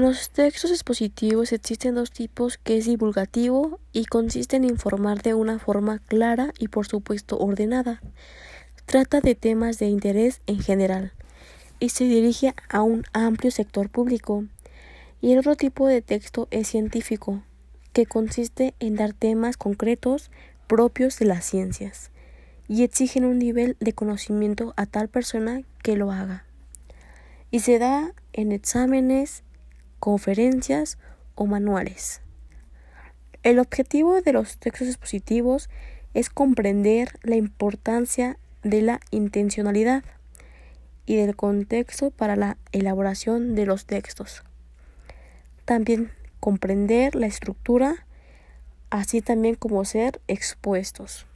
los textos expositivos existen dos tipos que es divulgativo y consiste en informar de una forma clara y por supuesto ordenada. Trata de temas de interés en general y se dirige a un amplio sector público. Y el otro tipo de texto es científico, que consiste en dar temas concretos propios de las ciencias y exigen un nivel de conocimiento a tal persona que lo haga. Y se da en exámenes, conferencias o manuales. El objetivo de los textos expositivos es comprender la importancia de la intencionalidad y del contexto para la elaboración de los textos. También comprender la estructura, así también como ser expuestos.